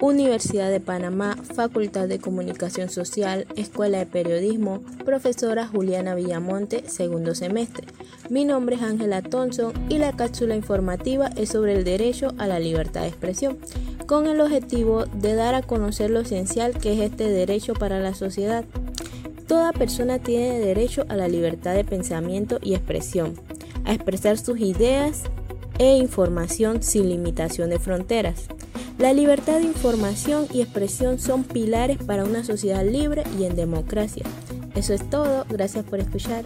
Universidad de Panamá, Facultad de Comunicación Social, Escuela de Periodismo, profesora Juliana Villamonte, segundo semestre. Mi nombre es Ángela Thompson y la cápsula informativa es sobre el derecho a la libertad de expresión, con el objetivo de dar a conocer lo esencial que es este derecho para la sociedad. Toda persona tiene derecho a la libertad de pensamiento y expresión, a expresar sus ideas e información sin limitación de fronteras. La libertad de información y expresión son pilares para una sociedad libre y en democracia. Eso es todo, gracias por escuchar.